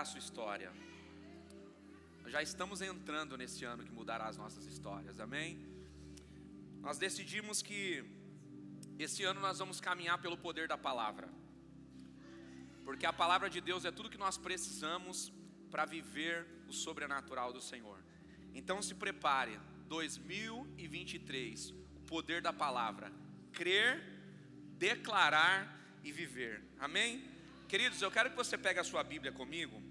a sua história. Já estamos entrando nesse ano que mudará as nossas histórias, amém? Nós decidimos que esse ano nós vamos caminhar pelo poder da palavra, porque a palavra de Deus é tudo que nós precisamos para viver o sobrenatural do Senhor. Então se prepare, 2023, o poder da palavra, crer, declarar e viver, amém? Queridos, eu quero que você pegue a sua Bíblia comigo.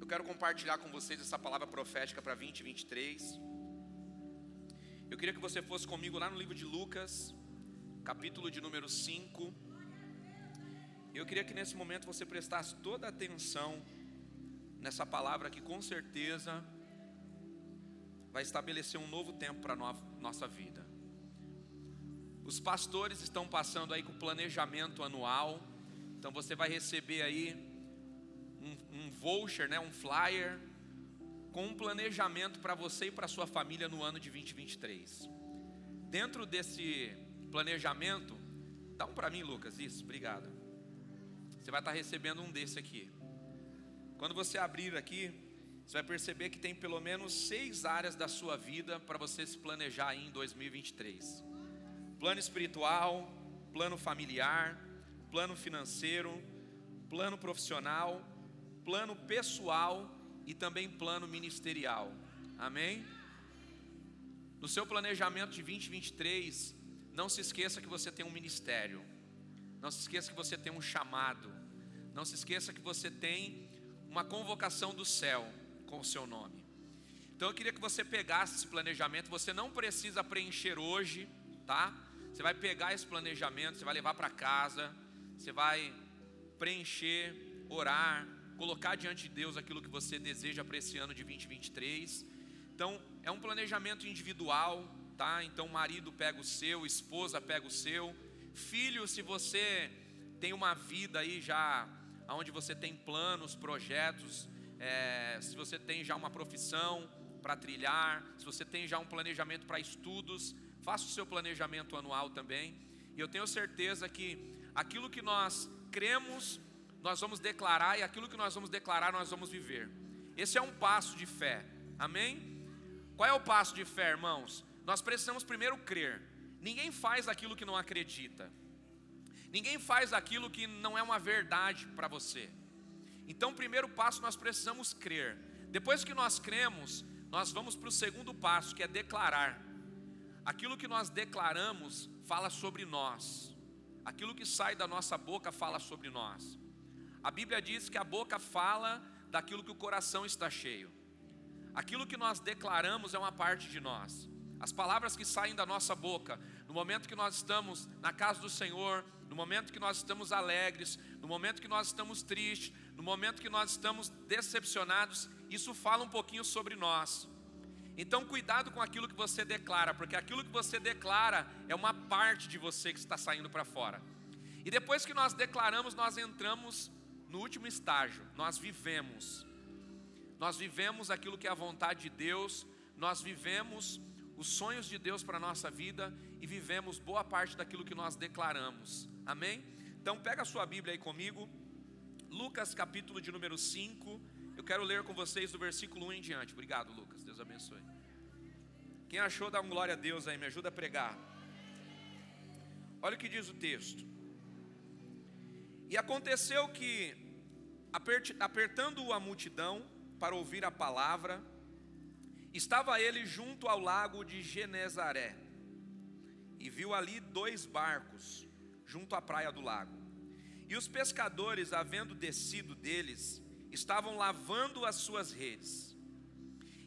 Eu quero compartilhar com vocês essa palavra profética para 2023. Eu queria que você fosse comigo lá no livro de Lucas, capítulo de número 5. Eu queria que nesse momento você prestasse toda a atenção nessa palavra que com certeza vai estabelecer um novo tempo para a nossa vida. Os pastores estão passando aí com o planejamento anual então você vai receber aí um, um voucher, né, um flyer com um planejamento para você e para sua família no ano de 2023. Dentro desse planejamento, dá um para mim, Lucas, isso, obrigado. Você vai estar recebendo um desse aqui. Quando você abrir aqui, você vai perceber que tem pelo menos seis áreas da sua vida para você se planejar em 2023: plano espiritual, plano familiar, plano financeiro, plano profissional, plano pessoal e também plano ministerial. Amém? No seu planejamento de 2023, não se esqueça que você tem um ministério. Não se esqueça que você tem um chamado. Não se esqueça que você tem uma convocação do céu com o seu nome. Então eu queria que você pegasse esse planejamento. Você não precisa preencher hoje, tá? Você vai pegar esse planejamento, você vai levar para casa você vai preencher, orar, colocar diante de Deus aquilo que você deseja para esse ano de 2023. Então, é um planejamento individual, tá? Então, marido pega o seu, esposa pega o seu, filho, se você tem uma vida aí já, onde você tem planos, projetos, é, se você tem já uma profissão para trilhar, se você tem já um planejamento para estudos, faça o seu planejamento anual também. E eu tenho certeza que aquilo que nós cremos, nós vamos declarar, e aquilo que nós vamos declarar, nós vamos viver. Esse é um passo de fé, amém? Qual é o passo de fé, irmãos? Nós precisamos primeiro crer. Ninguém faz aquilo que não acredita, ninguém faz aquilo que não é uma verdade para você. Então, primeiro passo nós precisamos crer. Depois que nós cremos, nós vamos para o segundo passo, que é declarar. Aquilo que nós declaramos fala sobre nós. Aquilo que sai da nossa boca fala sobre nós. A Bíblia diz que a boca fala daquilo que o coração está cheio. Aquilo que nós declaramos é uma parte de nós. As palavras que saem da nossa boca, no momento que nós estamos na casa do Senhor, no momento que nós estamos alegres, no momento que nós estamos tristes, no momento que nós estamos decepcionados, isso fala um pouquinho sobre nós. Então, cuidado com aquilo que você declara, porque aquilo que você declara é uma parte de você que está saindo para fora. E depois que nós declaramos, nós entramos no último estágio, nós vivemos. Nós vivemos aquilo que é a vontade de Deus, nós vivemos os sonhos de Deus para a nossa vida e vivemos boa parte daquilo que nós declaramos. Amém? Então pega a sua Bíblia aí comigo. Lucas capítulo de número 5. Eu quero ler com vocês do versículo 1 em diante. Obrigado, Lucas. Deus abençoe. Quem achou, dá um glória a Deus aí, me ajuda a pregar. Olha o que diz o texto. E aconteceu que, apertando a multidão para ouvir a palavra, estava ele junto ao lago de Genezaré, e viu ali dois barcos, junto à praia do lago. E os pescadores, havendo descido deles, estavam lavando as suas redes.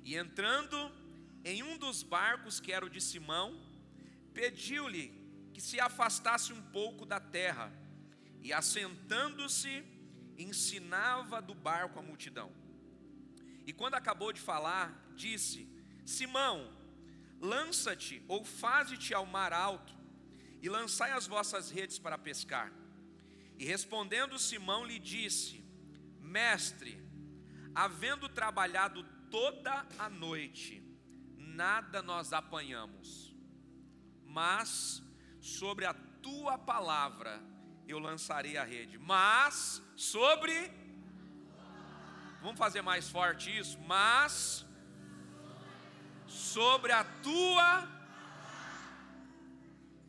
E entrando em um dos barcos, que era o de Simão, pediu-lhe que se afastasse um pouco da terra, e assentando-se, ensinava do barco a multidão. E quando acabou de falar, disse: Simão, lança-te ou faze-te ao mar alto, e lançai as vossas redes para pescar. E respondendo Simão lhe disse: Mestre, havendo trabalhado toda a noite, nada nós apanhamos, mas sobre a tua palavra eu lançarei a rede. Mas sobre Vamos fazer mais forte isso? Mas sobre a tua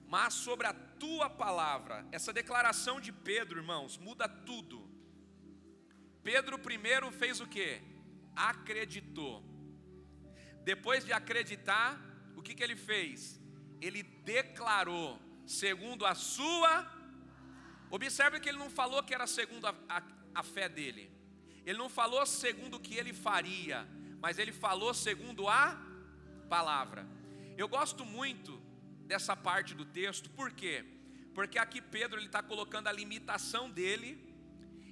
mas sobre a tua palavra. Essa declaração de Pedro, irmãos, muda tudo. Pedro primeiro fez o que? Acreditou. Depois de acreditar, o que, que ele fez? Ele declarou, segundo a sua. Observe que ele não falou que era segundo a, a, a fé dele. Ele não falou segundo o que ele faria, mas ele falou segundo a palavra. Eu gosto muito dessa parte do texto, por quê? Porque aqui Pedro ele está colocando a limitação dele,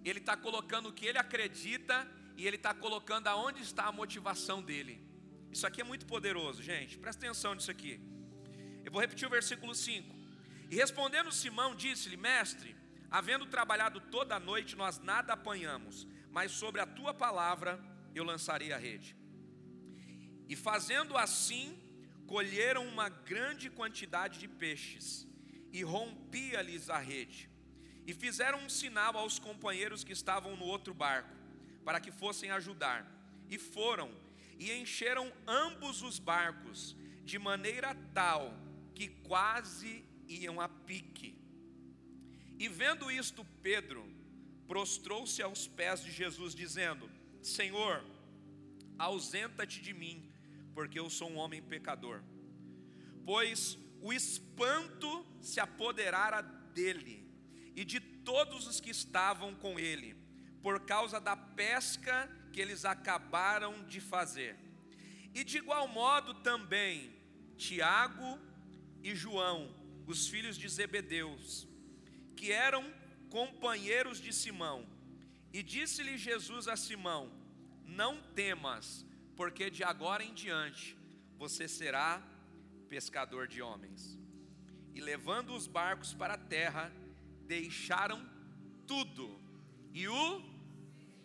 ele está colocando o que ele acredita e ele está colocando aonde está a motivação dele. Isso aqui é muito poderoso, gente. Presta atenção nisso aqui. Eu vou repetir o versículo 5. E respondendo Simão, disse-lhe: Mestre, havendo trabalhado toda a noite, nós nada apanhamos, mas sobre a tua palavra eu lançarei a rede. E fazendo assim, colheram uma grande quantidade de peixes e rompia-lhes a rede. E fizeram um sinal aos companheiros que estavam no outro barco, para que fossem ajudar. E foram e encheram ambos os barcos, de maneira tal que quase iam a pique. E vendo isto, Pedro prostrou-se aos pés de Jesus, dizendo: Senhor, ausenta-te de mim porque eu sou um homem pecador. Pois o espanto se apoderara dele e de todos os que estavam com ele, por causa da pesca que eles acabaram de fazer. E de igual modo também Tiago e João, os filhos de Zebedeus, que eram companheiros de Simão. E disse-lhe Jesus a Simão: Não temas, porque de agora em diante você será pescador de homens. E levando os barcos para a terra, deixaram tudo e o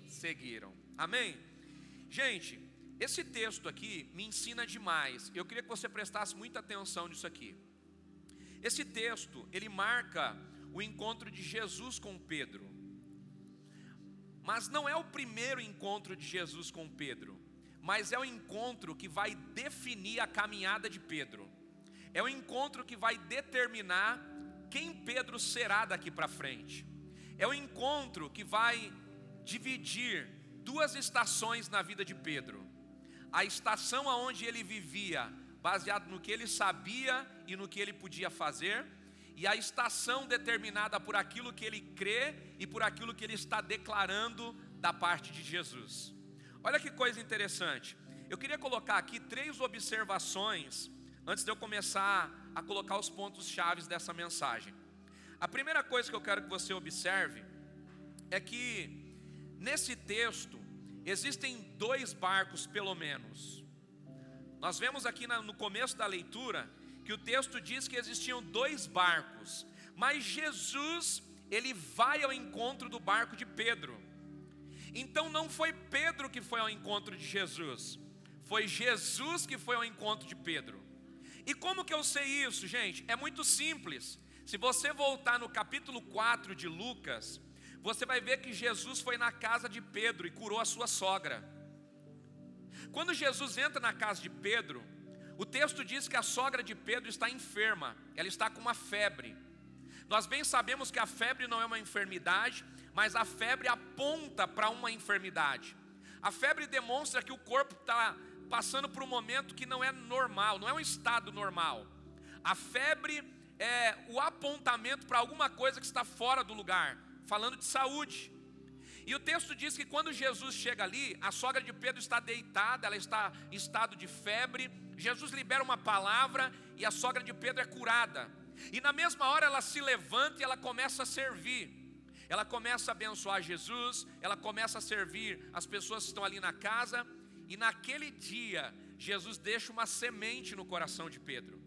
seguiram. Amém? Gente, esse texto aqui me ensina demais. Eu queria que você prestasse muita atenção nisso aqui. Esse texto, ele marca o encontro de Jesus com Pedro. Mas não é o primeiro encontro de Jesus com Pedro mas é o encontro que vai definir a caminhada de Pedro. É o encontro que vai determinar quem Pedro será daqui para frente. É o encontro que vai dividir duas estações na vida de Pedro. A estação aonde ele vivia, baseado no que ele sabia e no que ele podia fazer, e a estação determinada por aquilo que ele crê e por aquilo que ele está declarando da parte de Jesus. Olha que coisa interessante. Eu queria colocar aqui três observações antes de eu começar a colocar os pontos chaves dessa mensagem. A primeira coisa que eu quero que você observe é que nesse texto existem dois barcos pelo menos. Nós vemos aqui no começo da leitura que o texto diz que existiam dois barcos, mas Jesus ele vai ao encontro do barco de Pedro. Então não foi Pedro que foi ao encontro de Jesus, foi Jesus que foi ao encontro de Pedro. E como que eu sei isso, gente? É muito simples. Se você voltar no capítulo 4 de Lucas, você vai ver que Jesus foi na casa de Pedro e curou a sua sogra. Quando Jesus entra na casa de Pedro, o texto diz que a sogra de Pedro está enferma, ela está com uma febre. Nós bem sabemos que a febre não é uma enfermidade, mas a febre aponta para uma enfermidade. A febre demonstra que o corpo está passando por um momento que não é normal, não é um estado normal. A febre é o apontamento para alguma coisa que está fora do lugar, falando de saúde. E o texto diz que quando Jesus chega ali, a sogra de Pedro está deitada, ela está em estado de febre. Jesus libera uma palavra e a sogra de Pedro é curada. E na mesma hora ela se levanta e ela começa a servir. Ela começa a abençoar Jesus, ela começa a servir as pessoas que estão ali na casa, e naquele dia, Jesus deixa uma semente no coração de Pedro.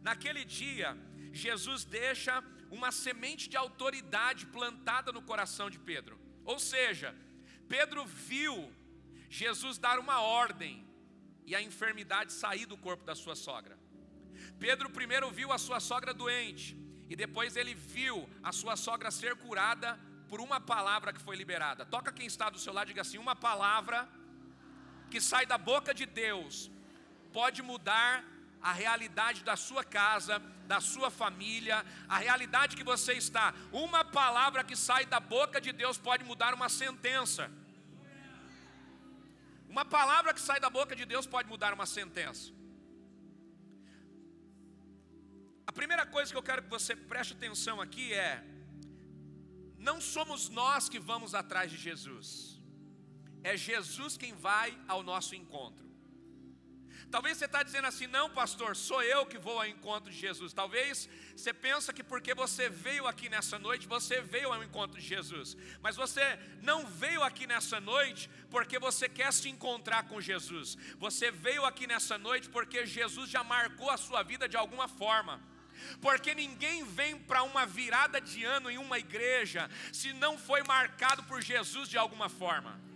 Naquele dia, Jesus deixa uma semente de autoridade plantada no coração de Pedro. Ou seja, Pedro viu Jesus dar uma ordem e a enfermidade sair do corpo da sua sogra. Pedro primeiro viu a sua sogra doente e depois ele viu a sua sogra ser curada por uma palavra que foi liberada. Toca quem está do seu lado e diga assim: uma palavra que sai da boca de Deus pode mudar a realidade da sua casa, da sua família, a realidade que você está. Uma palavra que sai da boca de Deus pode mudar uma sentença. Uma palavra que sai da boca de Deus pode mudar uma sentença. A primeira coisa que eu quero que você preste atenção aqui é: não somos nós que vamos atrás de Jesus, é Jesus quem vai ao nosso encontro. Talvez você está dizendo assim, não, pastor, sou eu que vou ao encontro de Jesus. Talvez você pensa que porque você veio aqui nessa noite, você veio ao encontro de Jesus. Mas você não veio aqui nessa noite porque você quer se encontrar com Jesus. Você veio aqui nessa noite porque Jesus já marcou a sua vida de alguma forma. Porque ninguém vem para uma virada de ano em uma igreja se não foi marcado por Jesus de alguma forma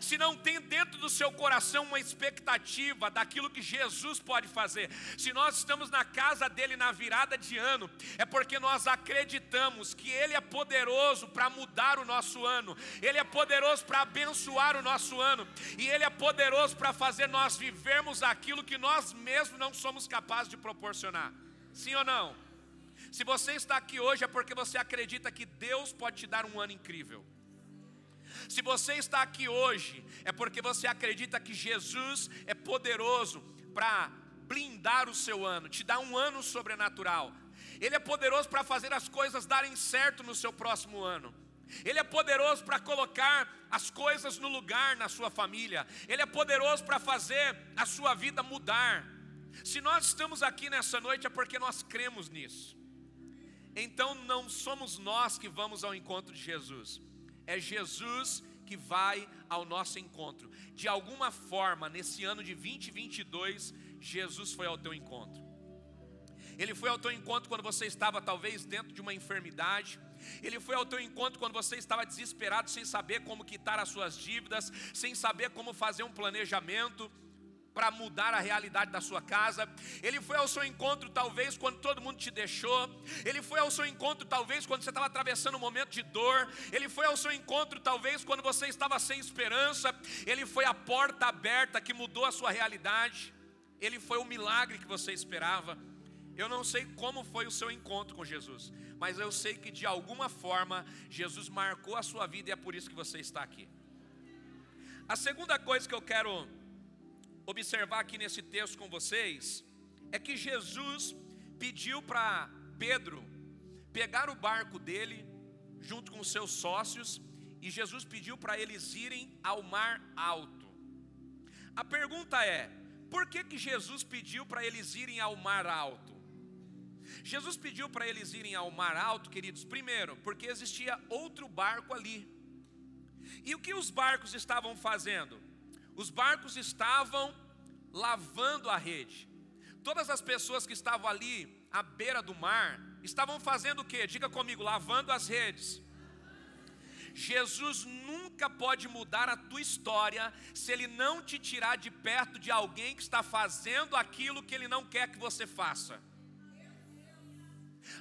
se não tem dentro do seu coração uma expectativa daquilo que Jesus pode fazer, se nós estamos na casa dele na virada de ano, é porque nós acreditamos que ele é poderoso para mudar o nosso ano, ele é poderoso para abençoar o nosso ano, e ele é poderoso para fazer nós vivermos aquilo que nós mesmos não somos capazes de proporcionar. Sim ou não? Se você está aqui hoje é porque você acredita que Deus pode te dar um ano incrível. Se você está aqui hoje, é porque você acredita que Jesus é poderoso para blindar o seu ano, te dar um ano sobrenatural. Ele é poderoso para fazer as coisas darem certo no seu próximo ano. Ele é poderoso para colocar as coisas no lugar na sua família. Ele é poderoso para fazer a sua vida mudar. Se nós estamos aqui nessa noite é porque nós cremos nisso. Então não somos nós que vamos ao encontro de Jesus é Jesus que vai ao nosso encontro. De alguma forma, nesse ano de 2022, Jesus foi ao teu encontro. Ele foi ao teu encontro quando você estava talvez dentro de uma enfermidade. Ele foi ao teu encontro quando você estava desesperado, sem saber como quitar as suas dívidas, sem saber como fazer um planejamento para mudar a realidade da sua casa. Ele foi ao seu encontro, talvez, quando todo mundo te deixou. Ele foi ao seu encontro, talvez, quando você estava atravessando um momento de dor. Ele foi ao seu encontro, talvez, quando você estava sem esperança. Ele foi a porta aberta que mudou a sua realidade. Ele foi o milagre que você esperava. Eu não sei como foi o seu encontro com Jesus, mas eu sei que de alguma forma Jesus marcou a sua vida e é por isso que você está aqui. A segunda coisa que eu quero observar aqui nesse texto com vocês é que Jesus pediu para Pedro pegar o barco dele junto com seus sócios e Jesus pediu para eles irem ao mar alto. A pergunta é: por que que Jesus pediu para eles irem ao mar alto? Jesus pediu para eles irem ao mar alto, queridos, primeiro, porque existia outro barco ali. E o que os barcos estavam fazendo? Os barcos estavam lavando a rede. Todas as pessoas que estavam ali à beira do mar estavam fazendo o que? Diga comigo, lavando as redes. Jesus nunca pode mudar a tua história se ele não te tirar de perto de alguém que está fazendo aquilo que ele não quer que você faça.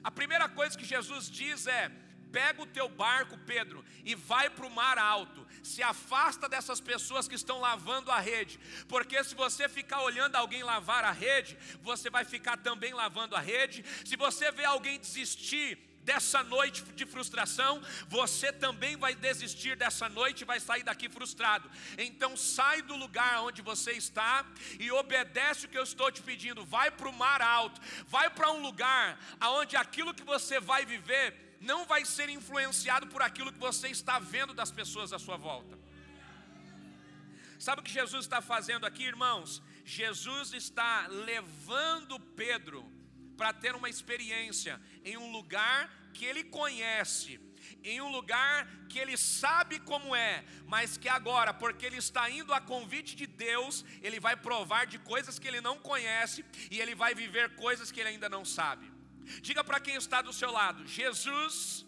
A primeira coisa que Jesus diz é: pega o teu barco, Pedro, e vai para o mar alto. Se afasta dessas pessoas que estão lavando a rede, porque se você ficar olhando alguém lavar a rede, você vai ficar também lavando a rede. Se você vê alguém desistir dessa noite de frustração, você também vai desistir dessa noite e vai sair daqui frustrado. Então sai do lugar onde você está e obedece o que eu estou te pedindo. Vai para o mar alto, vai para um lugar aonde aquilo que você vai viver não vai ser influenciado por aquilo que você está vendo das pessoas à sua volta. Sabe o que Jesus está fazendo aqui, irmãos? Jesus está levando Pedro para ter uma experiência em um lugar que ele conhece, em um lugar que ele sabe como é, mas que agora, porque ele está indo a convite de Deus, ele vai provar de coisas que ele não conhece e ele vai viver coisas que ele ainda não sabe. Diga para quem está do seu lado: Jesus,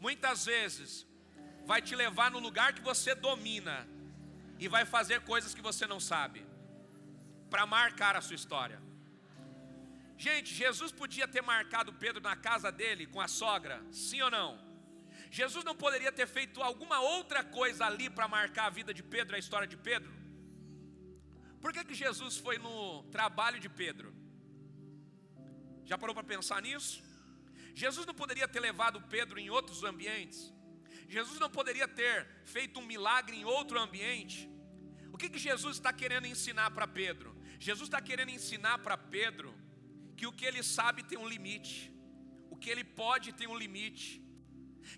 muitas vezes, vai te levar no lugar que você domina e vai fazer coisas que você não sabe, para marcar a sua história. Gente, Jesus podia ter marcado Pedro na casa dele com a sogra, sim ou não? Jesus não poderia ter feito alguma outra coisa ali para marcar a vida de Pedro, a história de Pedro? Por que, que Jesus foi no trabalho de Pedro? Já parou para pensar nisso? Jesus não poderia ter levado Pedro em outros ambientes? Jesus não poderia ter feito um milagre em outro ambiente? O que, que Jesus está querendo ensinar para Pedro? Jesus está querendo ensinar para Pedro que o que ele sabe tem um limite, o que ele pode tem um limite,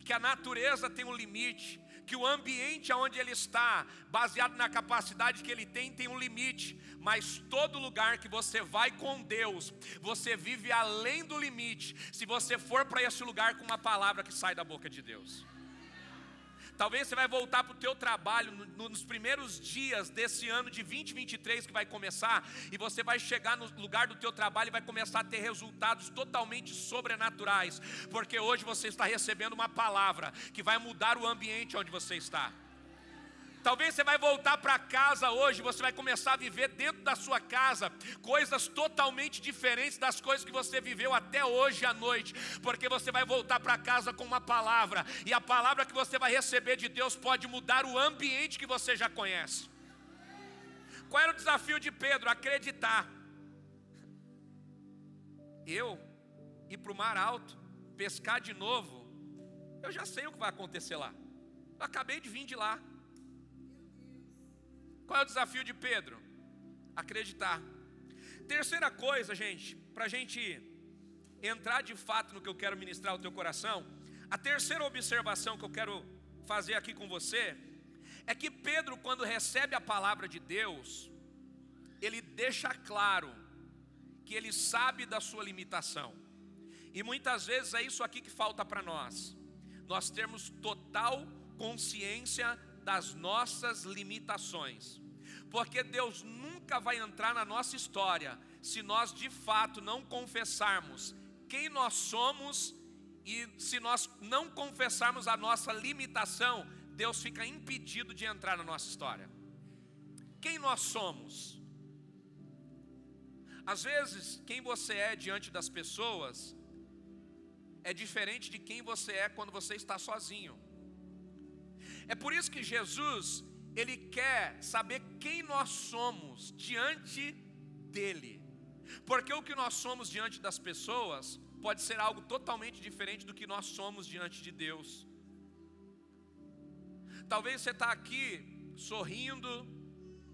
que a natureza tem um limite, que o ambiente onde ele está, baseado na capacidade que ele tem, tem um limite, mas todo lugar que você vai com Deus, você vive além do limite, se você for para esse lugar com uma palavra que sai da boca de Deus. Talvez você vai voltar para o teu trabalho nos primeiros dias desse ano de 2023 que vai começar e você vai chegar no lugar do teu trabalho e vai começar a ter resultados totalmente sobrenaturais, porque hoje você está recebendo uma palavra que vai mudar o ambiente onde você está. Talvez você vai voltar para casa hoje, você vai começar a viver dentro da sua casa coisas totalmente diferentes das coisas que você viveu até hoje à noite, porque você vai voltar para casa com uma palavra, e a palavra que você vai receber de Deus pode mudar o ambiente que você já conhece. Qual era o desafio de Pedro? Acreditar. Eu ir para o mar alto, pescar de novo, eu já sei o que vai acontecer lá. Eu acabei de vir de lá. Qual é o desafio de Pedro? Acreditar. Terceira coisa, gente, para a gente entrar de fato no que eu quero ministrar ao teu coração, a terceira observação que eu quero fazer aqui com você é que Pedro, quando recebe a palavra de Deus, ele deixa claro que ele sabe da sua limitação. E muitas vezes é isso aqui que falta para nós. Nós temos total consciência das nossas limitações. Porque Deus nunca vai entrar na nossa história se nós de fato não confessarmos quem nós somos e se nós não confessarmos a nossa limitação, Deus fica impedido de entrar na nossa história. Quem nós somos? Às vezes, quem você é diante das pessoas é diferente de quem você é quando você está sozinho. É por isso que Jesus, ele quer saber quem nós somos diante dele. Porque o que nós somos diante das pessoas pode ser algo totalmente diferente do que nós somos diante de Deus. Talvez você está aqui sorrindo,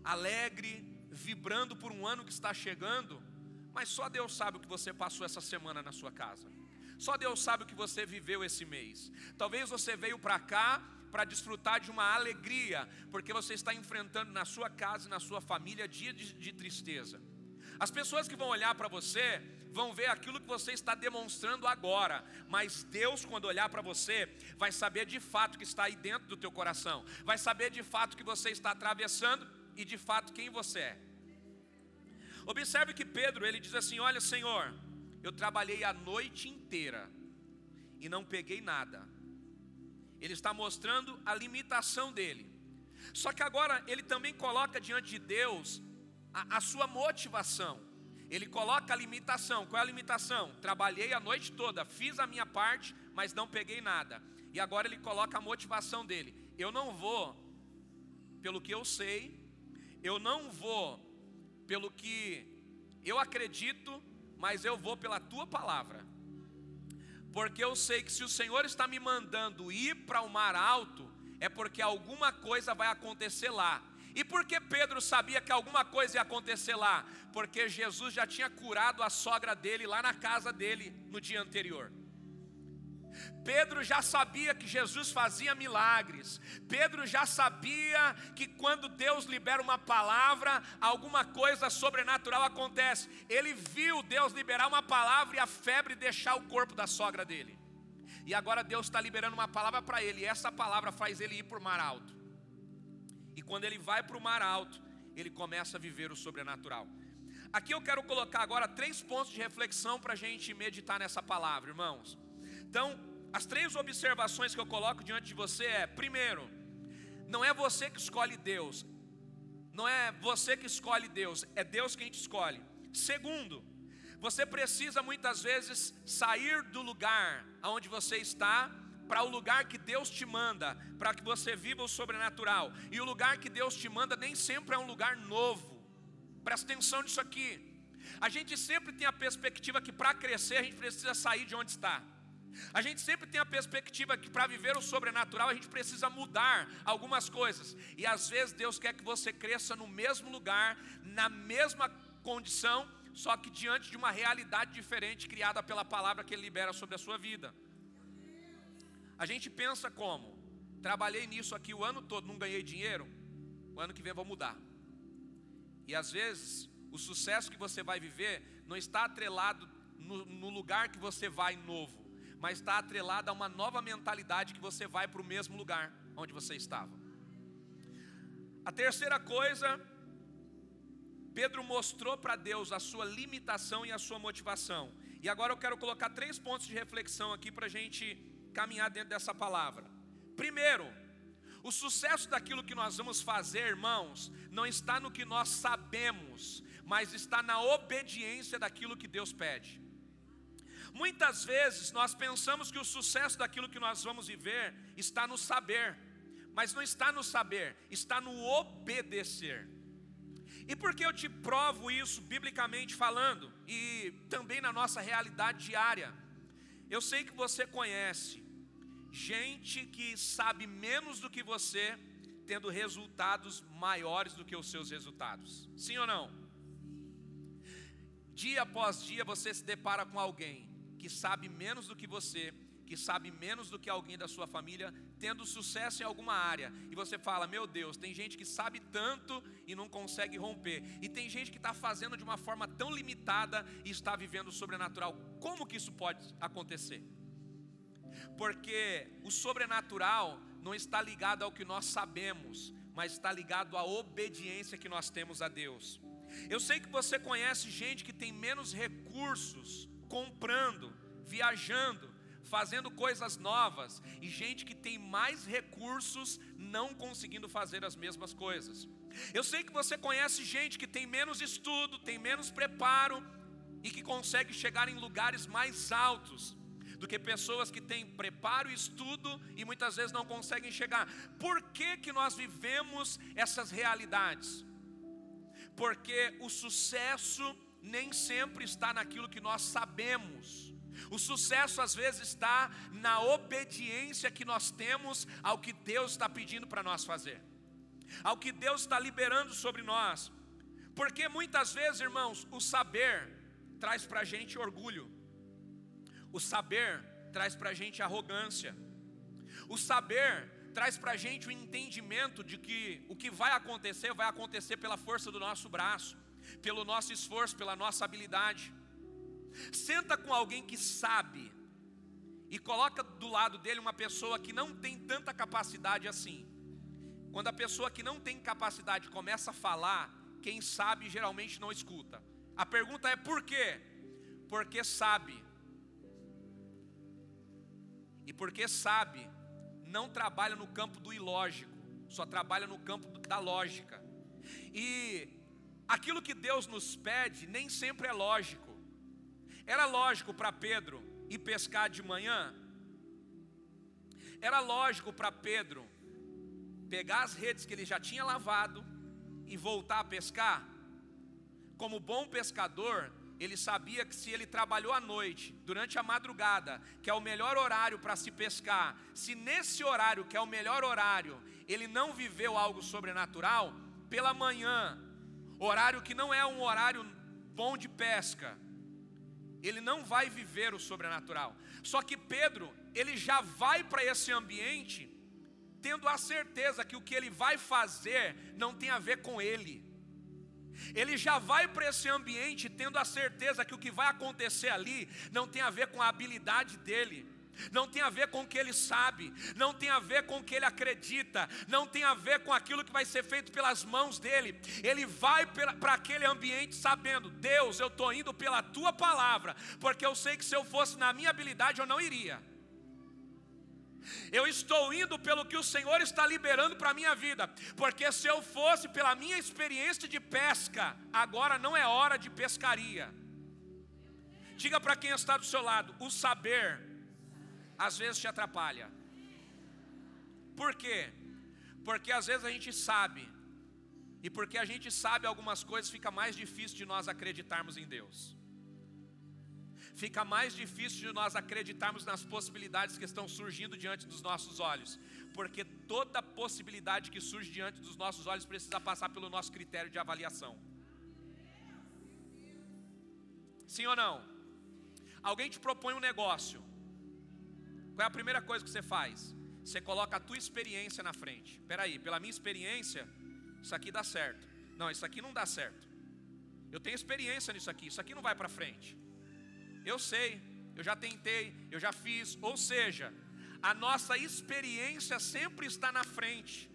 alegre, vibrando por um ano que está chegando, mas só Deus sabe o que você passou essa semana na sua casa. Só Deus sabe o que você viveu esse mês. Talvez você veio para cá para desfrutar de uma alegria, porque você está enfrentando na sua casa e na sua família dia de, de tristeza. As pessoas que vão olhar para você vão ver aquilo que você está demonstrando agora, mas Deus, quando olhar para você, vai saber de fato que está aí dentro do teu coração, vai saber de fato que você está atravessando e de fato quem você é. Observe que Pedro, ele diz assim: Olha, Senhor, eu trabalhei a noite inteira e não peguei nada, ele está mostrando a limitação dele. Só que agora ele também coloca diante de Deus a, a sua motivação. Ele coloca a limitação. Qual é a limitação? Trabalhei a noite toda, fiz a minha parte, mas não peguei nada. E agora ele coloca a motivação dele. Eu não vou pelo que eu sei, eu não vou pelo que eu acredito, mas eu vou pela tua palavra porque eu sei que se o Senhor está me mandando ir para o mar alto, é porque alguma coisa vai acontecer lá. E por que Pedro sabia que alguma coisa ia acontecer lá? Porque Jesus já tinha curado a sogra dele lá na casa dele no dia anterior. Pedro já sabia que Jesus fazia milagres. Pedro já sabia que quando Deus libera uma palavra, alguma coisa sobrenatural acontece. Ele viu Deus liberar uma palavra e a febre deixar o corpo da sogra dele. E agora Deus está liberando uma palavra para ele, e essa palavra faz ele ir para o mar alto. E quando ele vai para o mar alto, ele começa a viver o sobrenatural. Aqui eu quero colocar agora três pontos de reflexão para a gente meditar nessa palavra, irmãos. Então, as três observações que eu coloco diante de você é: primeiro, não é você que escolhe Deus, não é você que escolhe Deus, é Deus quem te escolhe. Segundo, você precisa muitas vezes sair do lugar onde você está para o lugar que Deus te manda, para que você viva o sobrenatural. E o lugar que Deus te manda nem sempre é um lugar novo. Presta atenção nisso aqui. A gente sempre tem a perspectiva que para crescer a gente precisa sair de onde está. A gente sempre tem a perspectiva que para viver o sobrenatural a gente precisa mudar algumas coisas. E às vezes Deus quer que você cresça no mesmo lugar, na mesma condição, só que diante de uma realidade diferente criada pela palavra que Ele libera sobre a sua vida. A gente pensa como? Trabalhei nisso aqui o ano todo, não ganhei dinheiro, o ano que vem vou mudar. E às vezes o sucesso que você vai viver não está atrelado no, no lugar que você vai novo mas está atrelada a uma nova mentalidade que você vai para o mesmo lugar onde você estava. A terceira coisa, Pedro mostrou para Deus a sua limitação e a sua motivação. E agora eu quero colocar três pontos de reflexão aqui para a gente caminhar dentro dessa palavra. Primeiro, o sucesso daquilo que nós vamos fazer, irmãos, não está no que nós sabemos, mas está na obediência daquilo que Deus pede. Muitas vezes nós pensamos que o sucesso daquilo que nós vamos viver está no saber, mas não está no saber, está no obedecer. E por que eu te provo isso biblicamente falando e também na nossa realidade diária? Eu sei que você conhece gente que sabe menos do que você, tendo resultados maiores do que os seus resultados. Sim ou não? Dia após dia você se depara com alguém que sabe menos do que você, que sabe menos do que alguém da sua família, tendo sucesso em alguma área, e você fala: Meu Deus, tem gente que sabe tanto e não consegue romper, e tem gente que está fazendo de uma forma tão limitada e está vivendo o sobrenatural. Como que isso pode acontecer? Porque o sobrenatural não está ligado ao que nós sabemos, mas está ligado à obediência que nós temos a Deus. Eu sei que você conhece gente que tem menos recursos comprando, viajando, fazendo coisas novas, e gente que tem mais recursos não conseguindo fazer as mesmas coisas. Eu sei que você conhece gente que tem menos estudo, tem menos preparo e que consegue chegar em lugares mais altos do que pessoas que têm preparo e estudo e muitas vezes não conseguem chegar. Por que, que nós vivemos essas realidades? Porque o sucesso nem sempre está naquilo que nós sabemos. O sucesso às vezes está na obediência que nós temos ao que Deus está pedindo para nós fazer, ao que Deus está liberando sobre nós. Porque muitas vezes, irmãos, o saber traz para a gente orgulho, o saber traz para a gente arrogância, o saber traz para a gente o entendimento de que o que vai acontecer, vai acontecer pela força do nosso braço pelo nosso esforço, pela nossa habilidade. Senta com alguém que sabe e coloca do lado dele uma pessoa que não tem tanta capacidade assim. Quando a pessoa que não tem capacidade começa a falar, quem sabe geralmente não escuta. A pergunta é por quê? Porque sabe. E porque sabe, não trabalha no campo do ilógico, só trabalha no campo da lógica. E aquilo que Deus nos pede nem sempre é lógico. Era lógico para Pedro ir pescar de manhã? Era lógico para Pedro pegar as redes que ele já tinha lavado e voltar a pescar? Como bom pescador, ele sabia que se ele trabalhou à noite, durante a madrugada, que é o melhor horário para se pescar, se nesse horário, que é o melhor horário, ele não viveu algo sobrenatural, pela manhã horário que não é um horário bom de pesca, ele não vai viver o sobrenatural. Só que Pedro, ele já vai para esse ambiente tendo a certeza que o que ele vai fazer não tem a ver com ele. Ele já vai para esse ambiente tendo a certeza que o que vai acontecer ali não tem a ver com a habilidade dele não tem a ver com o que ele sabe, não tem a ver com o que ele acredita, não tem a ver com aquilo que vai ser feito pelas mãos dele. Ele vai para aquele ambiente sabendo: Deus, eu estou indo pela tua palavra, porque eu sei que se eu fosse na minha habilidade eu não iria. Eu estou indo pelo que o Senhor está liberando para a minha vida, porque se eu fosse pela minha experiência de pesca, agora não é hora de pescaria. Diga para quem está do seu lado: o saber às vezes te atrapalha. Por quê? Porque às vezes a gente sabe, e porque a gente sabe algumas coisas, fica mais difícil de nós acreditarmos em Deus. Fica mais difícil de nós acreditarmos nas possibilidades que estão surgindo diante dos nossos olhos, porque toda possibilidade que surge diante dos nossos olhos precisa passar pelo nosso critério de avaliação. Sim ou não? Alguém te propõe um negócio. Qual é a primeira coisa que você faz? Você coloca a tua experiência na frente. Espera aí, pela minha experiência, isso aqui dá certo. Não, isso aqui não dá certo. Eu tenho experiência nisso aqui, isso aqui não vai para frente. Eu sei, eu já tentei, eu já fiz. Ou seja, a nossa experiência sempre está na frente.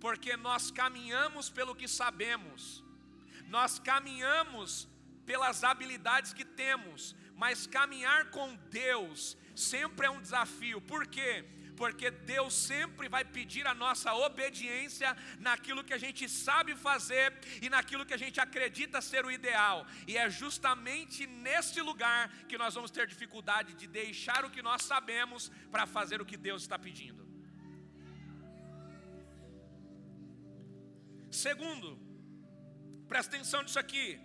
Porque nós caminhamos pelo que sabemos. Nós caminhamos pelas habilidades que temos, mas caminhar com Deus sempre é um desafio. Por quê? Porque Deus sempre vai pedir a nossa obediência naquilo que a gente sabe fazer e naquilo que a gente acredita ser o ideal. E é justamente nesse lugar que nós vamos ter dificuldade de deixar o que nós sabemos para fazer o que Deus está pedindo. Segundo, presta atenção nisso aqui.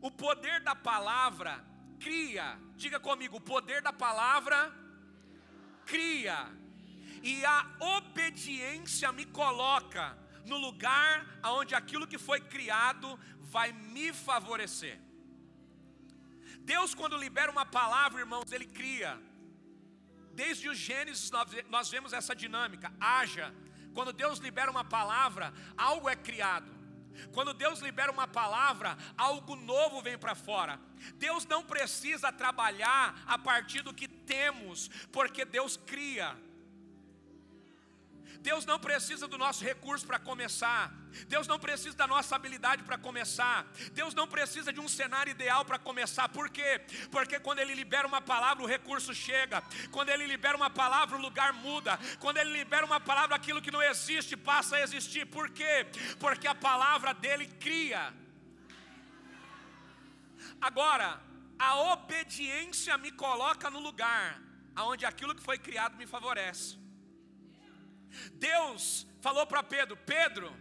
O poder da palavra cria. Diga comigo, o poder da palavra cria. E a obediência me coloca no lugar onde aquilo que foi criado vai me favorecer. Deus, quando libera uma palavra, irmãos, Ele cria. Desde o Gênesis nós vemos essa dinâmica. Haja. Quando Deus libera uma palavra, algo é criado. Quando Deus libera uma palavra, algo novo vem para fora. Deus não precisa trabalhar a partir do que temos, porque Deus cria. Deus não precisa do nosso recurso para começar. Deus não precisa da nossa habilidade para começar. Deus não precisa de um cenário ideal para começar. Por quê? Porque quando Ele libera uma palavra, o recurso chega. Quando Ele libera uma palavra, o lugar muda. Quando Ele libera uma palavra, aquilo que não existe passa a existir. Por quê? Porque a palavra dele cria. Agora, a obediência me coloca no lugar onde aquilo que foi criado me favorece. Deus falou para Pedro: Pedro,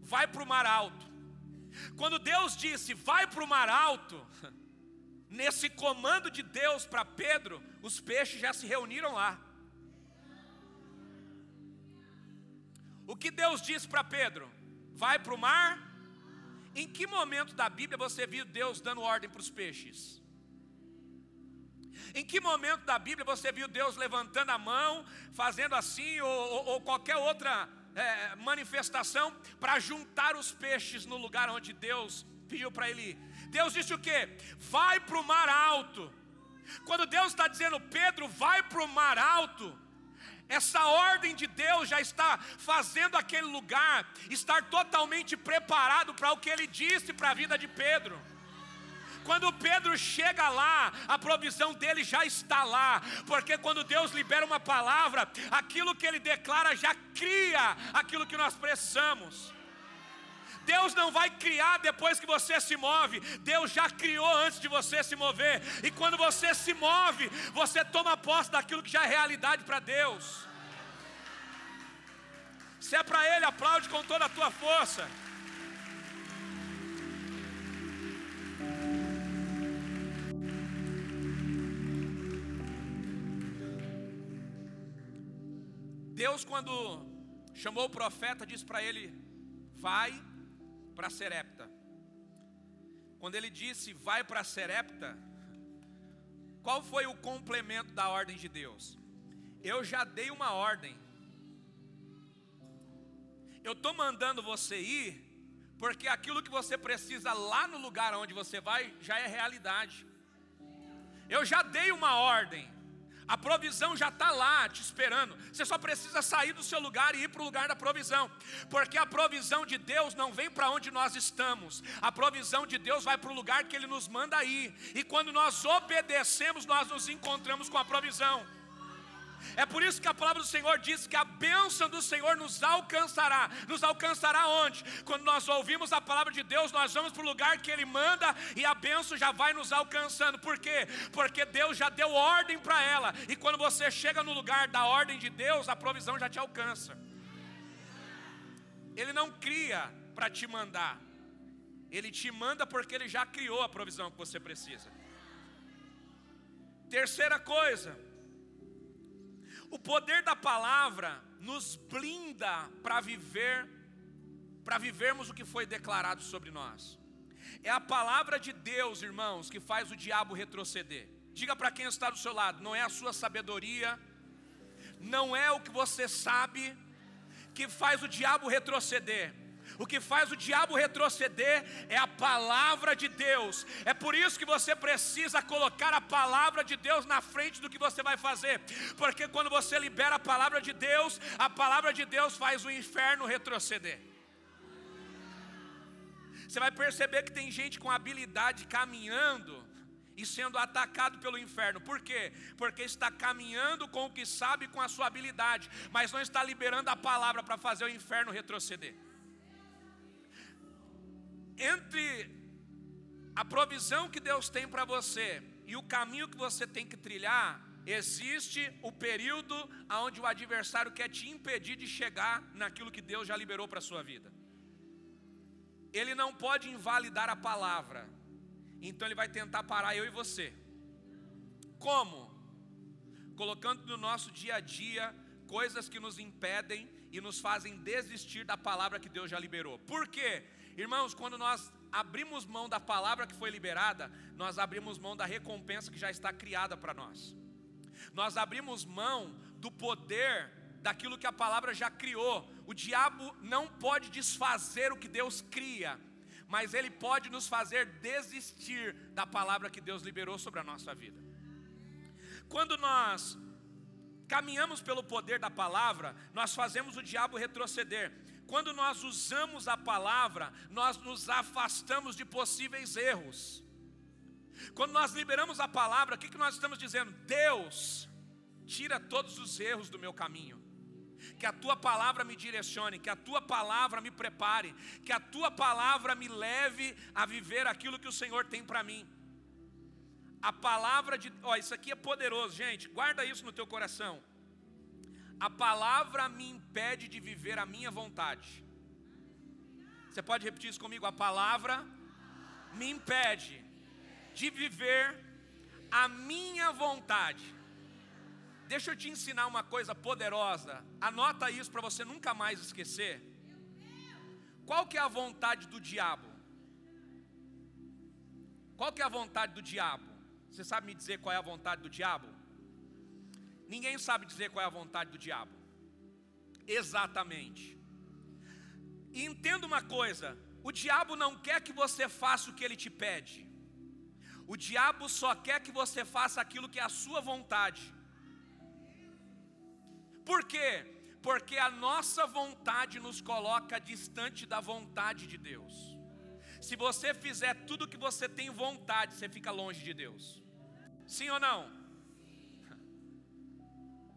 vai para o mar alto. Quando Deus disse, vai para o mar alto, nesse comando de Deus para Pedro, os peixes já se reuniram lá. O que Deus disse para Pedro? Vai para o mar. Em que momento da Bíblia você viu Deus dando ordem para os peixes? Em que momento da Bíblia você viu Deus levantando a mão, fazendo assim, ou, ou, ou qualquer outra é, manifestação para juntar os peixes no lugar onde Deus pediu para ele ir? Deus disse o que? Vai para o mar alto. Quando Deus está dizendo, Pedro, vai para o mar alto, essa ordem de Deus já está fazendo aquele lugar estar totalmente preparado para o que ele disse para a vida de Pedro. Quando Pedro chega lá, a provisão dele já está lá, porque quando Deus libera uma palavra, aquilo que ele declara já cria aquilo que nós precisamos. Deus não vai criar depois que você se move, Deus já criou antes de você se mover, e quando você se move, você toma posse daquilo que já é realidade para Deus. Se é para Ele, aplaude com toda a tua força. Deus, quando chamou o profeta, disse para ele: Vai para Serepta. Quando ele disse vai para Serepta, qual foi o complemento da ordem de Deus? Eu já dei uma ordem. Eu estou mandando você ir, porque aquilo que você precisa lá no lugar onde você vai já é realidade. Eu já dei uma ordem. A provisão já está lá te esperando. Você só precisa sair do seu lugar e ir para o lugar da provisão. Porque a provisão de Deus não vem para onde nós estamos. A provisão de Deus vai para o lugar que Ele nos manda ir. E quando nós obedecemos, nós nos encontramos com a provisão. É por isso que a palavra do Senhor diz que a bênção do Senhor nos alcançará. Nos alcançará onde? Quando nós ouvimos a palavra de Deus, nós vamos para o lugar que Ele manda e a bênção já vai nos alcançando. Por quê? Porque Deus já deu ordem para ela. E quando você chega no lugar da ordem de Deus, a provisão já te alcança. Ele não cria para te mandar. Ele te manda porque ele já criou a provisão que você precisa. Terceira coisa, o poder da palavra nos blinda para viver, para vivermos o que foi declarado sobre nós. É a palavra de Deus, irmãos, que faz o diabo retroceder. Diga para quem está do seu lado, não é a sua sabedoria, não é o que você sabe que faz o diabo retroceder. O que faz o diabo retroceder é a palavra de Deus. É por isso que você precisa colocar a palavra de Deus na frente do que você vai fazer. Porque quando você libera a palavra de Deus, a palavra de Deus faz o inferno retroceder. Você vai perceber que tem gente com habilidade caminhando e sendo atacado pelo inferno. Por quê? Porque está caminhando com o que sabe, com a sua habilidade, mas não está liberando a palavra para fazer o inferno retroceder entre a provisão que Deus tem para você e o caminho que você tem que trilhar, existe o período onde o adversário quer te impedir de chegar naquilo que Deus já liberou para a sua vida. Ele não pode invalidar a palavra, então ele vai tentar parar eu e você. Como? Colocando no nosso dia a dia coisas que nos impedem e nos fazem desistir da palavra que Deus já liberou. Por quê? Irmãos, quando nós abrimos mão da palavra que foi liberada, nós abrimos mão da recompensa que já está criada para nós. Nós abrimos mão do poder daquilo que a palavra já criou. O diabo não pode desfazer o que Deus cria, mas ele pode nos fazer desistir da palavra que Deus liberou sobre a nossa vida. Quando nós caminhamos pelo poder da palavra, nós fazemos o diabo retroceder. Quando nós usamos a palavra, nós nos afastamos de possíveis erros. Quando nós liberamos a palavra, o que, que nós estamos dizendo? Deus, tira todos os erros do meu caminho. Que a tua palavra me direcione, que a tua palavra me prepare, que a tua palavra me leve a viver aquilo que o Senhor tem para mim. A palavra de, ó, isso aqui é poderoso, gente. Guarda isso no teu coração a palavra me impede de viver a minha vontade. Você pode repetir isso comigo? A palavra me impede de viver a minha vontade. Deixa eu te ensinar uma coisa poderosa. Anota isso para você nunca mais esquecer. Qual que é a vontade do diabo? Qual que é a vontade do diabo? Você sabe me dizer qual é a vontade do diabo? Ninguém sabe dizer qual é a vontade do diabo. Exatamente. E entenda uma coisa: o diabo não quer que você faça o que ele te pede. O diabo só quer que você faça aquilo que é a sua vontade. Por quê? Porque a nossa vontade nos coloca distante da vontade de Deus. Se você fizer tudo o que você tem vontade, você fica longe de Deus. Sim ou não?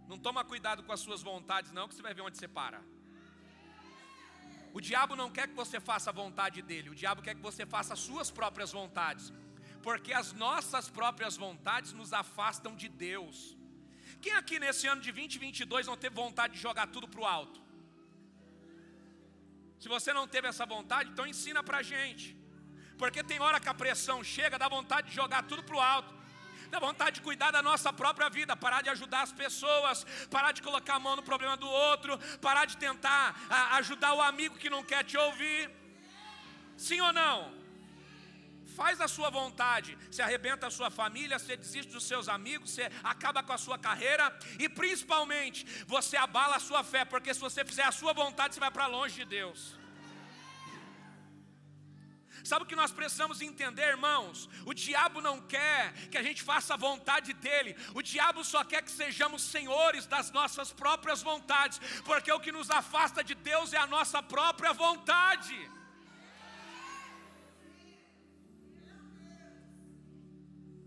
Não toma cuidado com as suas vontades, não, que você vai ver onde você para. O diabo não quer que você faça a vontade dele, o diabo quer que você faça as suas próprias vontades, porque as nossas próprias vontades nos afastam de Deus. Quem aqui nesse ano de 2022 não teve vontade de jogar tudo para o alto? Se você não teve essa vontade, então ensina para a gente, porque tem hora que a pressão chega, dá vontade de jogar tudo para o alto dá vontade de cuidar da nossa própria vida, parar de ajudar as pessoas, parar de colocar a mão no problema do outro, parar de tentar ajudar o amigo que não quer te ouvir. Sim ou não? Faz a sua vontade, se arrebenta a sua família, você desiste dos seus amigos, você acaba com a sua carreira e principalmente você abala a sua fé, porque se você fizer a sua vontade, você vai para longe de Deus. Sabe o que nós precisamos entender, irmãos? O diabo não quer que a gente faça a vontade dele, o diabo só quer que sejamos senhores das nossas próprias vontades, porque o que nos afasta de Deus é a nossa própria vontade.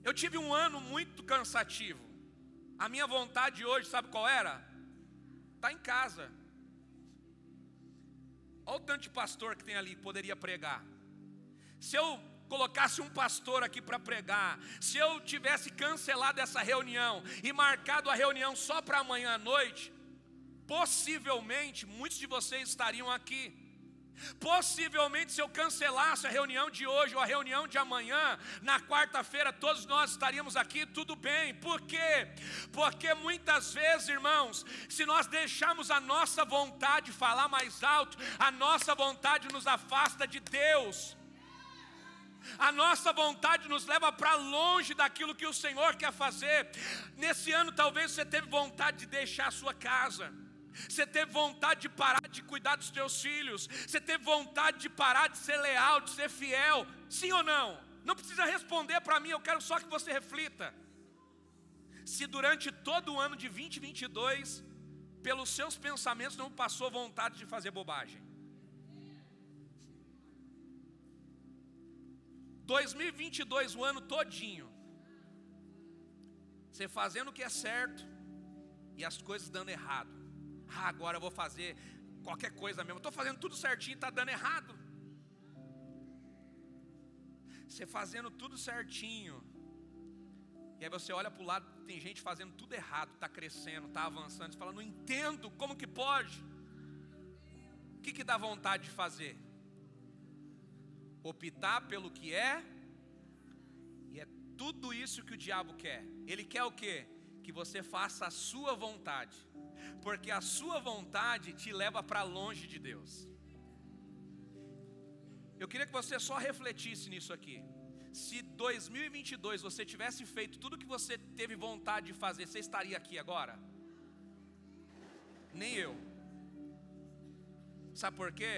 Eu tive um ano muito cansativo, A minha vontade hoje, sabe qual era? Está em casa. Olha o tanto de pastor que tem ali, poderia pregar. Se eu colocasse um pastor aqui para pregar, se eu tivesse cancelado essa reunião e marcado a reunião só para amanhã à noite, possivelmente muitos de vocês estariam aqui. Possivelmente, se eu cancelasse a reunião de hoje ou a reunião de amanhã, na quarta-feira todos nós estaríamos aqui, tudo bem. Por quê? Porque muitas vezes, irmãos, se nós deixarmos a nossa vontade falar mais alto, a nossa vontade nos afasta de Deus. A nossa vontade nos leva para longe daquilo que o Senhor quer fazer. Nesse ano, talvez você teve vontade de deixar a sua casa. Você teve vontade de parar de cuidar dos teus filhos. Você teve vontade de parar de ser leal, de ser fiel. Sim ou não? Não precisa responder para mim, eu quero só que você reflita. Se durante todo o ano de 2022, pelos seus pensamentos não passou vontade de fazer bobagem. 2022, o ano todinho, você fazendo o que é certo e as coisas dando errado. Ah, agora eu vou fazer qualquer coisa mesmo. Estou fazendo tudo certinho e está dando errado. Você fazendo tudo certinho. E aí você olha para o lado, tem gente fazendo tudo errado, está crescendo, está avançando. Você fala, não entendo, como que pode? O que, que dá vontade de fazer? Optar pelo que é, e é tudo isso que o diabo quer. Ele quer o quê? Que você faça a sua vontade, porque a sua vontade te leva para longe de Deus. Eu queria que você só refletisse nisso aqui. Se 2022 você tivesse feito tudo que você teve vontade de fazer, você estaria aqui agora? Nem eu. Sabe por quê?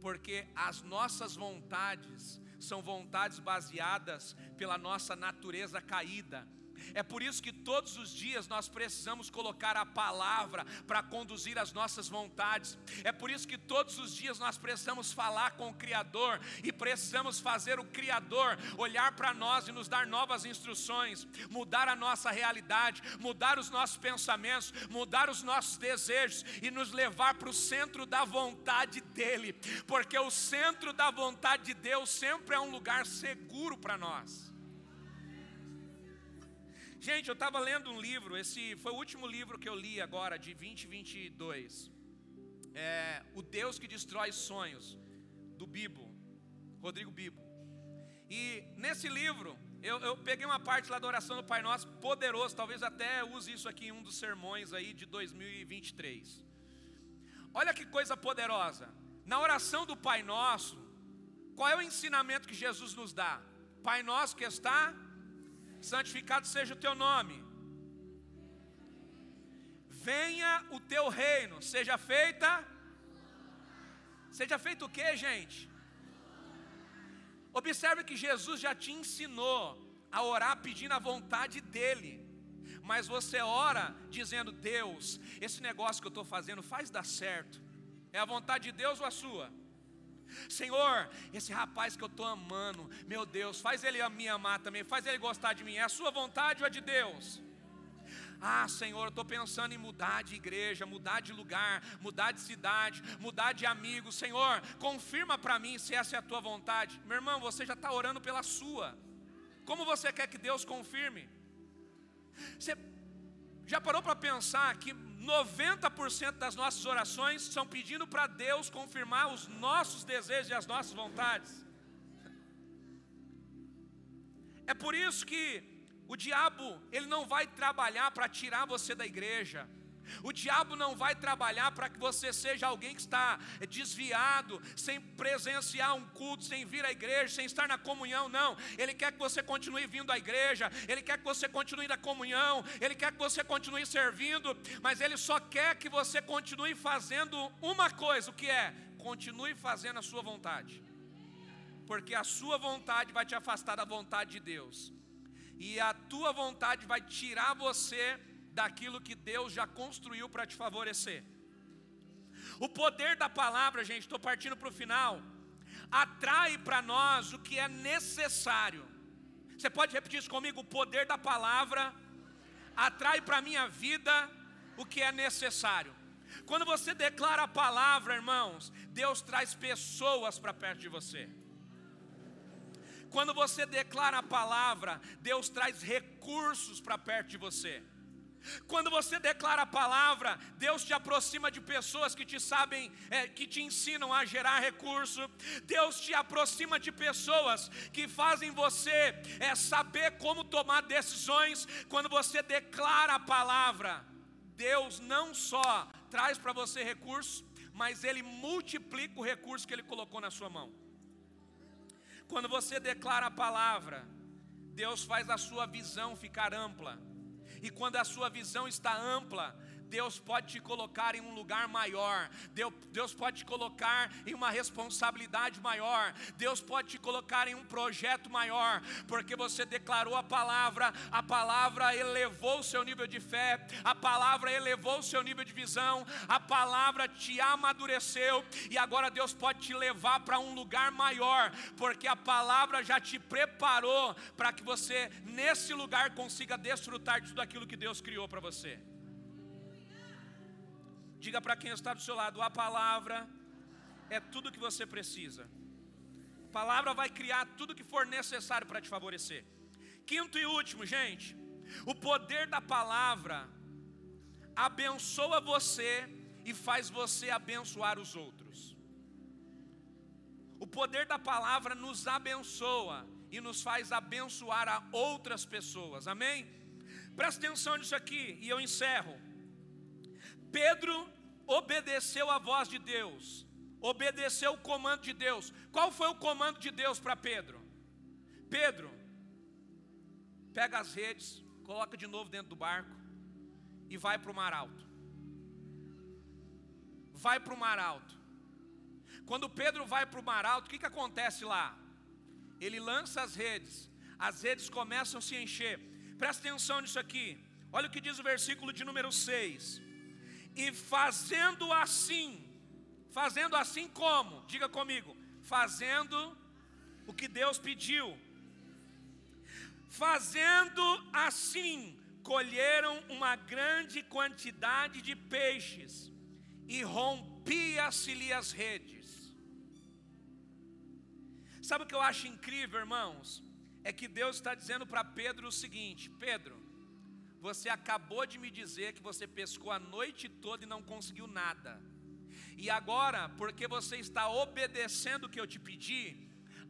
Porque as nossas vontades são vontades baseadas pela nossa natureza caída é por isso que todos os dias nós precisamos colocar a palavra para conduzir as nossas vontades. É por isso que todos os dias nós precisamos falar com o Criador e precisamos fazer o Criador olhar para nós e nos dar novas instruções, mudar a nossa realidade, mudar os nossos pensamentos, mudar os nossos desejos e nos levar para o centro da vontade dEle, porque o centro da vontade de Deus sempre é um lugar seguro para nós. Gente, eu estava lendo um livro, esse foi o último livro que eu li agora, de 2022. É, o Deus que Destrói Sonhos, do Bibo, Rodrigo Bibo. E nesse livro, eu, eu, peguei uma parte lá da oração do Pai Nosso, poderoso, talvez até use isso aqui em um dos sermões aí de 2023. Olha que coisa poderosa. Na oração do Pai Nosso, qual é o ensinamento que Jesus nos dá? Pai Nosso que está santificado seja o teu nome. Venha o teu reino, seja feita. Seja feito o que, gente? Observe que Jesus já te ensinou a orar pedindo a vontade dEle. Mas você ora dizendo: Deus, esse negócio que eu estou fazendo faz dar certo. É a vontade de Deus ou a sua? Senhor, esse rapaz que eu estou amando, meu Deus, faz ele me amar também, faz ele gostar de mim. É a sua vontade ou é de Deus? Ah, Senhor, eu estou pensando em mudar de igreja, mudar de lugar, mudar de cidade, mudar de amigo. Senhor, confirma para mim se essa é a tua vontade. Meu irmão, você já está orando pela sua. Como você quer que Deus confirme? Você já parou para pensar que 90% das nossas orações são pedindo para Deus confirmar os nossos desejos e as nossas vontades. É por isso que o diabo, ele não vai trabalhar para tirar você da igreja. O diabo não vai trabalhar para que você seja alguém que está desviado, sem presenciar um culto, sem vir à igreja, sem estar na comunhão, não. Ele quer que você continue vindo à igreja, ele quer que você continue na comunhão, ele quer que você continue servindo, mas ele só quer que você continue fazendo uma coisa, o que é? Continue fazendo a sua vontade. Porque a sua vontade vai te afastar da vontade de Deus. E a tua vontade vai tirar você daquilo que Deus já construiu para te favorecer. O poder da palavra, gente, estou partindo para o final, atrai para nós o que é necessário. Você pode repetir isso comigo? O poder da palavra atrai para a minha vida o que é necessário. Quando você declara a palavra, irmãos, Deus traz pessoas para perto de você. Quando você declara a palavra, Deus traz recursos para perto de você. Quando você declara a palavra, Deus te aproxima de pessoas que te sabem, é, que te ensinam a gerar recurso. Deus te aproxima de pessoas que fazem você é, saber como tomar decisões. Quando você declara a palavra, Deus não só traz para você recursos, mas Ele multiplica o recurso que Ele colocou na sua mão. Quando você declara a palavra, Deus faz a sua visão ficar ampla. E quando a sua visão está ampla, Deus pode te colocar em um lugar maior, Deus pode te colocar em uma responsabilidade maior, Deus pode te colocar em um projeto maior, porque você declarou a palavra, a palavra elevou o seu nível de fé, a palavra elevou o seu nível de visão, a palavra te amadureceu, e agora Deus pode te levar para um lugar maior, porque a palavra já te preparou para que você, nesse lugar, consiga desfrutar de tudo aquilo que Deus criou para você. Diga para quem está do seu lado: a palavra é tudo que você precisa. A palavra vai criar tudo que for necessário para te favorecer. Quinto e último, gente, o poder da palavra abençoa você e faz você abençoar os outros. O poder da palavra nos abençoa e nos faz abençoar a outras pessoas. Amém? Presta atenção nisso aqui e eu encerro. Pedro obedeceu a voz de Deus, obedeceu o comando de Deus. Qual foi o comando de Deus para Pedro? Pedro, pega as redes, coloca de novo dentro do barco e vai para o mar alto. Vai para o mar alto. Quando Pedro vai para o mar alto, o que, que acontece lá? Ele lança as redes, as redes começam a se encher. Presta atenção nisso aqui. Olha o que diz o versículo de número 6 e fazendo assim, fazendo assim como? Diga comigo, fazendo o que Deus pediu. Fazendo assim, colheram uma grande quantidade de peixes e rompia-se-lhe as redes. Sabe o que eu acho incrível, irmãos? É que Deus está dizendo para Pedro o seguinte: Pedro, você acabou de me dizer que você pescou a noite toda e não conseguiu nada. E agora, porque você está obedecendo o que eu te pedi,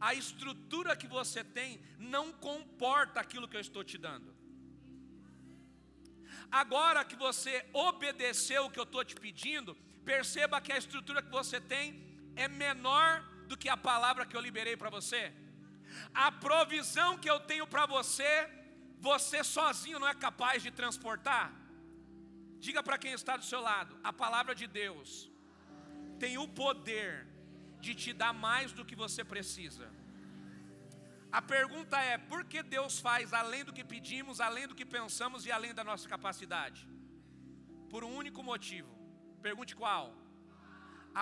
a estrutura que você tem não comporta aquilo que eu estou te dando. Agora que você obedeceu o que eu estou te pedindo, perceba que a estrutura que você tem é menor do que a palavra que eu liberei para você. A provisão que eu tenho para você você sozinho não é capaz de transportar? Diga para quem está do seu lado: a palavra de Deus tem o poder de te dar mais do que você precisa. A pergunta é: por que Deus faz além do que pedimos, além do que pensamos e além da nossa capacidade? Por um único motivo. Pergunte qual?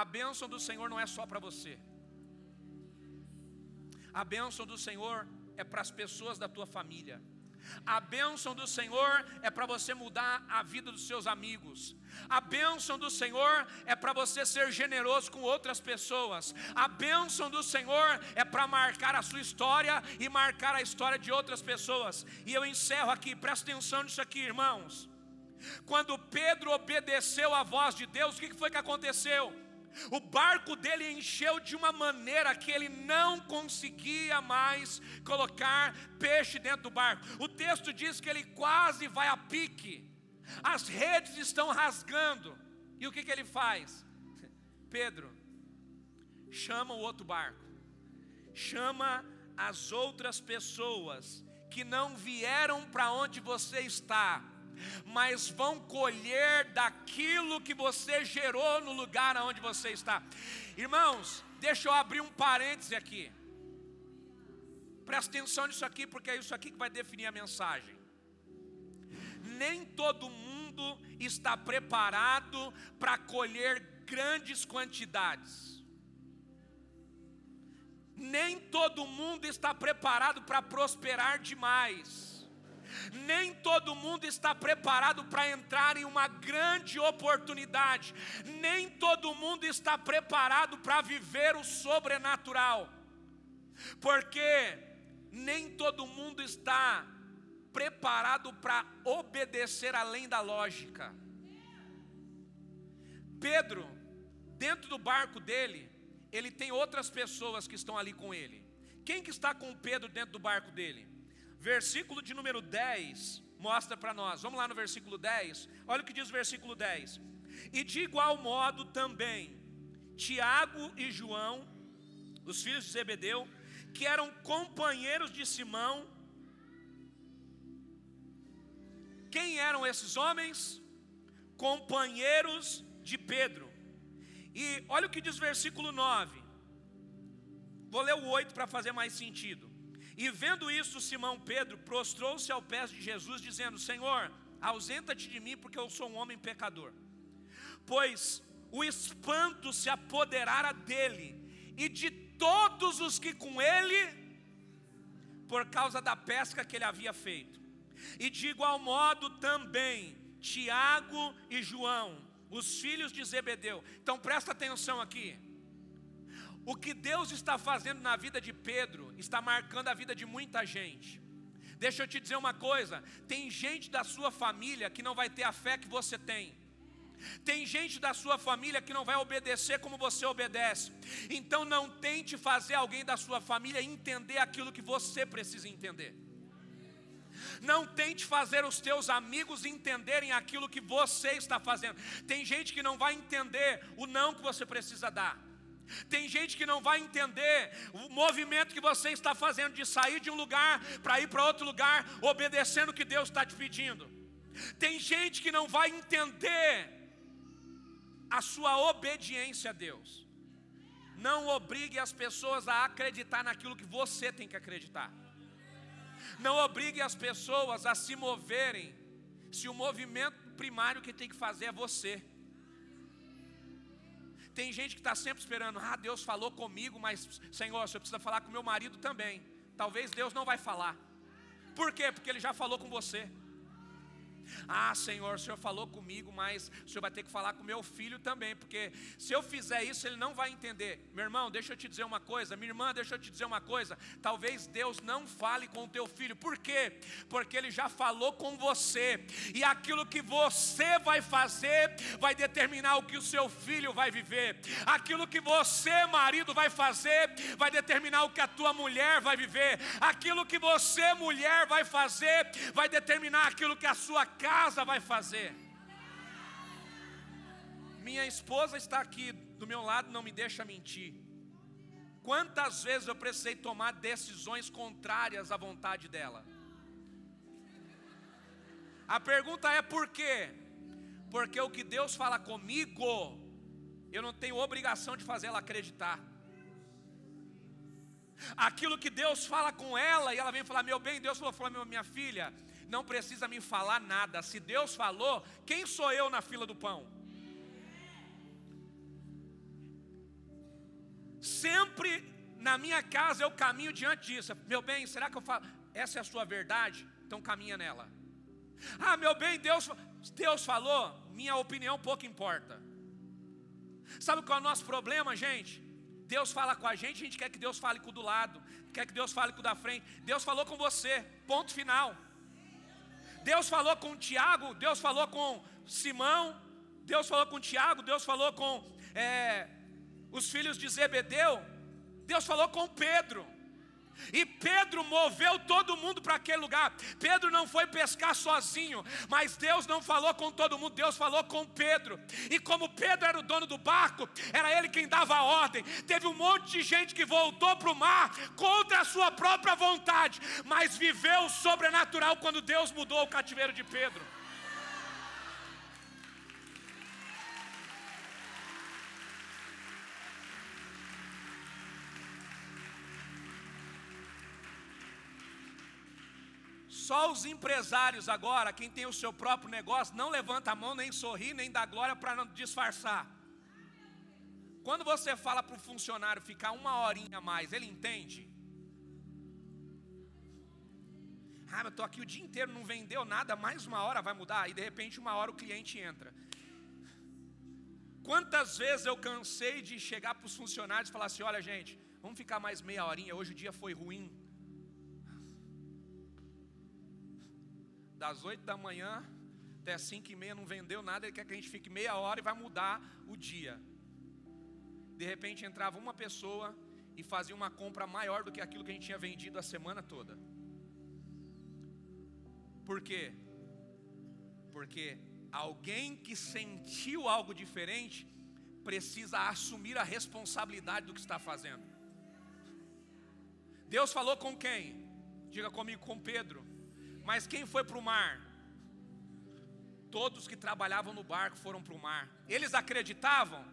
A bênção do Senhor não é só para você. A bênção do Senhor é para as pessoas da tua família. A bênção do Senhor é para você mudar a vida dos seus amigos. A bênção do Senhor é para você ser generoso com outras pessoas. A bênção do Senhor é para marcar a sua história e marcar a história de outras pessoas. E eu encerro aqui, presta atenção nisso aqui, irmãos. Quando Pedro obedeceu à voz de Deus, o que foi que aconteceu? O barco dele encheu de uma maneira que ele não conseguia mais colocar peixe dentro do barco. O texto diz que ele quase vai a pique, as redes estão rasgando. E o que, que ele faz? Pedro, chama o outro barco, chama as outras pessoas que não vieram para onde você está mas vão colher daquilo que você gerou no lugar onde você está. Irmãos, deixa eu abrir um parêntese aqui. Presta atenção nisso aqui, porque é isso aqui que vai definir a mensagem. Nem todo mundo está preparado para colher grandes quantidades. Nem todo mundo está preparado para prosperar demais. Nem todo mundo está preparado para entrar em uma grande oportunidade. Nem todo mundo está preparado para viver o sobrenatural. Porque nem todo mundo está preparado para obedecer além da lógica. Pedro, dentro do barco dele, ele tem outras pessoas que estão ali com ele. Quem que está com Pedro dentro do barco dele? Versículo de número 10 mostra para nós. Vamos lá no versículo 10. Olha o que diz o versículo 10. E de igual modo também Tiago e João, os filhos de Zebedeu, que eram companheiros de Simão. Quem eram esses homens? Companheiros de Pedro. E olha o que diz o versículo 9. Vou ler o 8 para fazer mais sentido. E vendo isso, Simão Pedro prostrou-se ao pé de Jesus, dizendo: Senhor, ausenta-te de mim, porque eu sou um homem pecador. Pois o espanto se apoderara dele e de todos os que com ele, por causa da pesca que ele havia feito. E de igual modo também Tiago e João, os filhos de Zebedeu. Então presta atenção aqui. O que Deus está fazendo na vida de Pedro está marcando a vida de muita gente. Deixa eu te dizer uma coisa: tem gente da sua família que não vai ter a fé que você tem. Tem gente da sua família que não vai obedecer como você obedece. Então não tente fazer alguém da sua família entender aquilo que você precisa entender. Não tente fazer os teus amigos entenderem aquilo que você está fazendo. Tem gente que não vai entender o não que você precisa dar. Tem gente que não vai entender o movimento que você está fazendo de sair de um lugar para ir para outro lugar, obedecendo o que Deus está te pedindo. Tem gente que não vai entender a sua obediência a Deus. Não obrigue as pessoas a acreditar naquilo que você tem que acreditar. Não obrigue as pessoas a se moverem se o movimento primário que tem que fazer é você. Tem gente que está sempre esperando, ah, Deus falou comigo, mas Senhor, você precisa falar com meu marido também. Talvez Deus não vai falar. Por quê? Porque Ele já falou com você. Ah, Senhor, o Senhor falou comigo, mas o Senhor vai ter que falar com meu filho também, porque se eu fizer isso, ele não vai entender. Meu irmão, deixa eu te dizer uma coisa, minha irmã, deixa eu te dizer uma coisa. Talvez Deus não fale com o teu filho, por quê? Porque ele já falou com você, e aquilo que você vai fazer vai determinar o que o seu filho vai viver, aquilo que você, marido, vai fazer vai determinar o que a tua mulher vai viver, aquilo que você, mulher, vai fazer vai determinar aquilo que a sua casa vai fazer. Minha esposa está aqui do meu lado, não me deixa mentir. Quantas vezes eu precisei tomar decisões contrárias à vontade dela? A pergunta é por quê? Porque o que Deus fala comigo, eu não tenho obrigação de fazê-la acreditar. Aquilo que Deus fala com ela, e ela vem falar: Meu bem, Deus falou, falou minha filha, não precisa me falar nada. Se Deus falou, quem sou eu na fila do pão? Sempre na minha casa eu caminho diante disso. Meu bem, será que eu falo? Essa é a sua verdade? Então caminha nela. Ah, meu bem, Deus, Deus falou, minha opinião pouco importa. Sabe qual é o nosso problema, gente? Deus fala com a gente, a gente quer que Deus fale com o do lado, quer que Deus fale com o da frente. Deus falou com você, ponto final. Deus falou com Tiago, Deus falou com Simão, Deus falou com Tiago, Deus falou com é, os filhos de Zebedeu, Deus falou com Pedro. E Pedro moveu todo mundo para aquele lugar. Pedro não foi pescar sozinho, mas Deus não falou com todo mundo, Deus falou com Pedro. E como Pedro era o dono do barco, era ele quem dava a ordem. Teve um monte de gente que voltou para o mar contra a sua própria vontade, mas viveu o sobrenatural quando Deus mudou o cativeiro de Pedro. Só os empresários agora, quem tem o seu próprio negócio, não levanta a mão, nem sorri, nem dá glória para não disfarçar. Quando você fala para o funcionário ficar uma horinha a mais, ele entende? Ah, eu estou aqui o dia inteiro, não vendeu nada, mais uma hora vai mudar. E de repente, uma hora o cliente entra. Quantas vezes eu cansei de chegar para os funcionários e falar assim: olha, gente, vamos ficar mais meia horinha, hoje o dia foi ruim. Das oito da manhã até cinco e meia não vendeu nada, ele quer que a gente fique meia hora e vai mudar o dia. De repente entrava uma pessoa e fazia uma compra maior do que aquilo que a gente tinha vendido a semana toda. Por quê? Porque alguém que sentiu algo diferente precisa assumir a responsabilidade do que está fazendo. Deus falou com quem? Diga comigo, com Pedro. Mas quem foi para o mar? Todos que trabalhavam no barco foram para o mar. Eles acreditavam,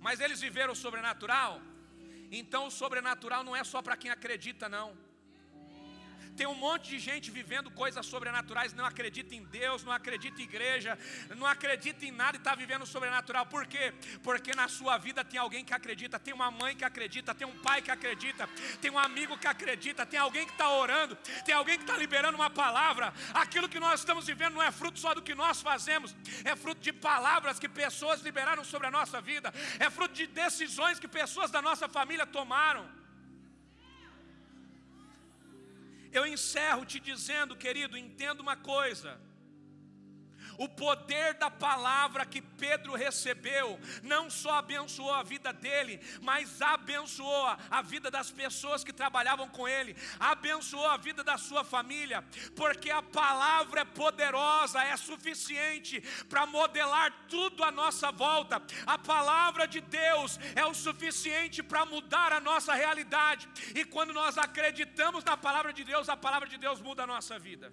mas eles viveram o sobrenatural. Então o sobrenatural não é só para quem acredita, não. Tem um monte de gente vivendo coisas sobrenaturais, não acredita em Deus, não acredita em igreja, não acredita em nada e está vivendo sobrenatural. Por quê? Porque na sua vida tem alguém que acredita, tem uma mãe que acredita, tem um pai que acredita, tem um amigo que acredita, tem alguém que está orando, tem alguém que está liberando uma palavra. Aquilo que nós estamos vivendo não é fruto só do que nós fazemos, é fruto de palavras que pessoas liberaram sobre a nossa vida, é fruto de decisões que pessoas da nossa família tomaram. Eu encerro te dizendo, querido, entenda uma coisa. O poder da palavra que Pedro recebeu não só abençoou a vida dele, mas abençoou a vida das pessoas que trabalhavam com ele, abençoou a vida da sua família, porque a palavra é poderosa, é suficiente para modelar tudo à nossa volta. A palavra de Deus é o suficiente para mudar a nossa realidade, e quando nós acreditamos na palavra de Deus, a palavra de Deus muda a nossa vida.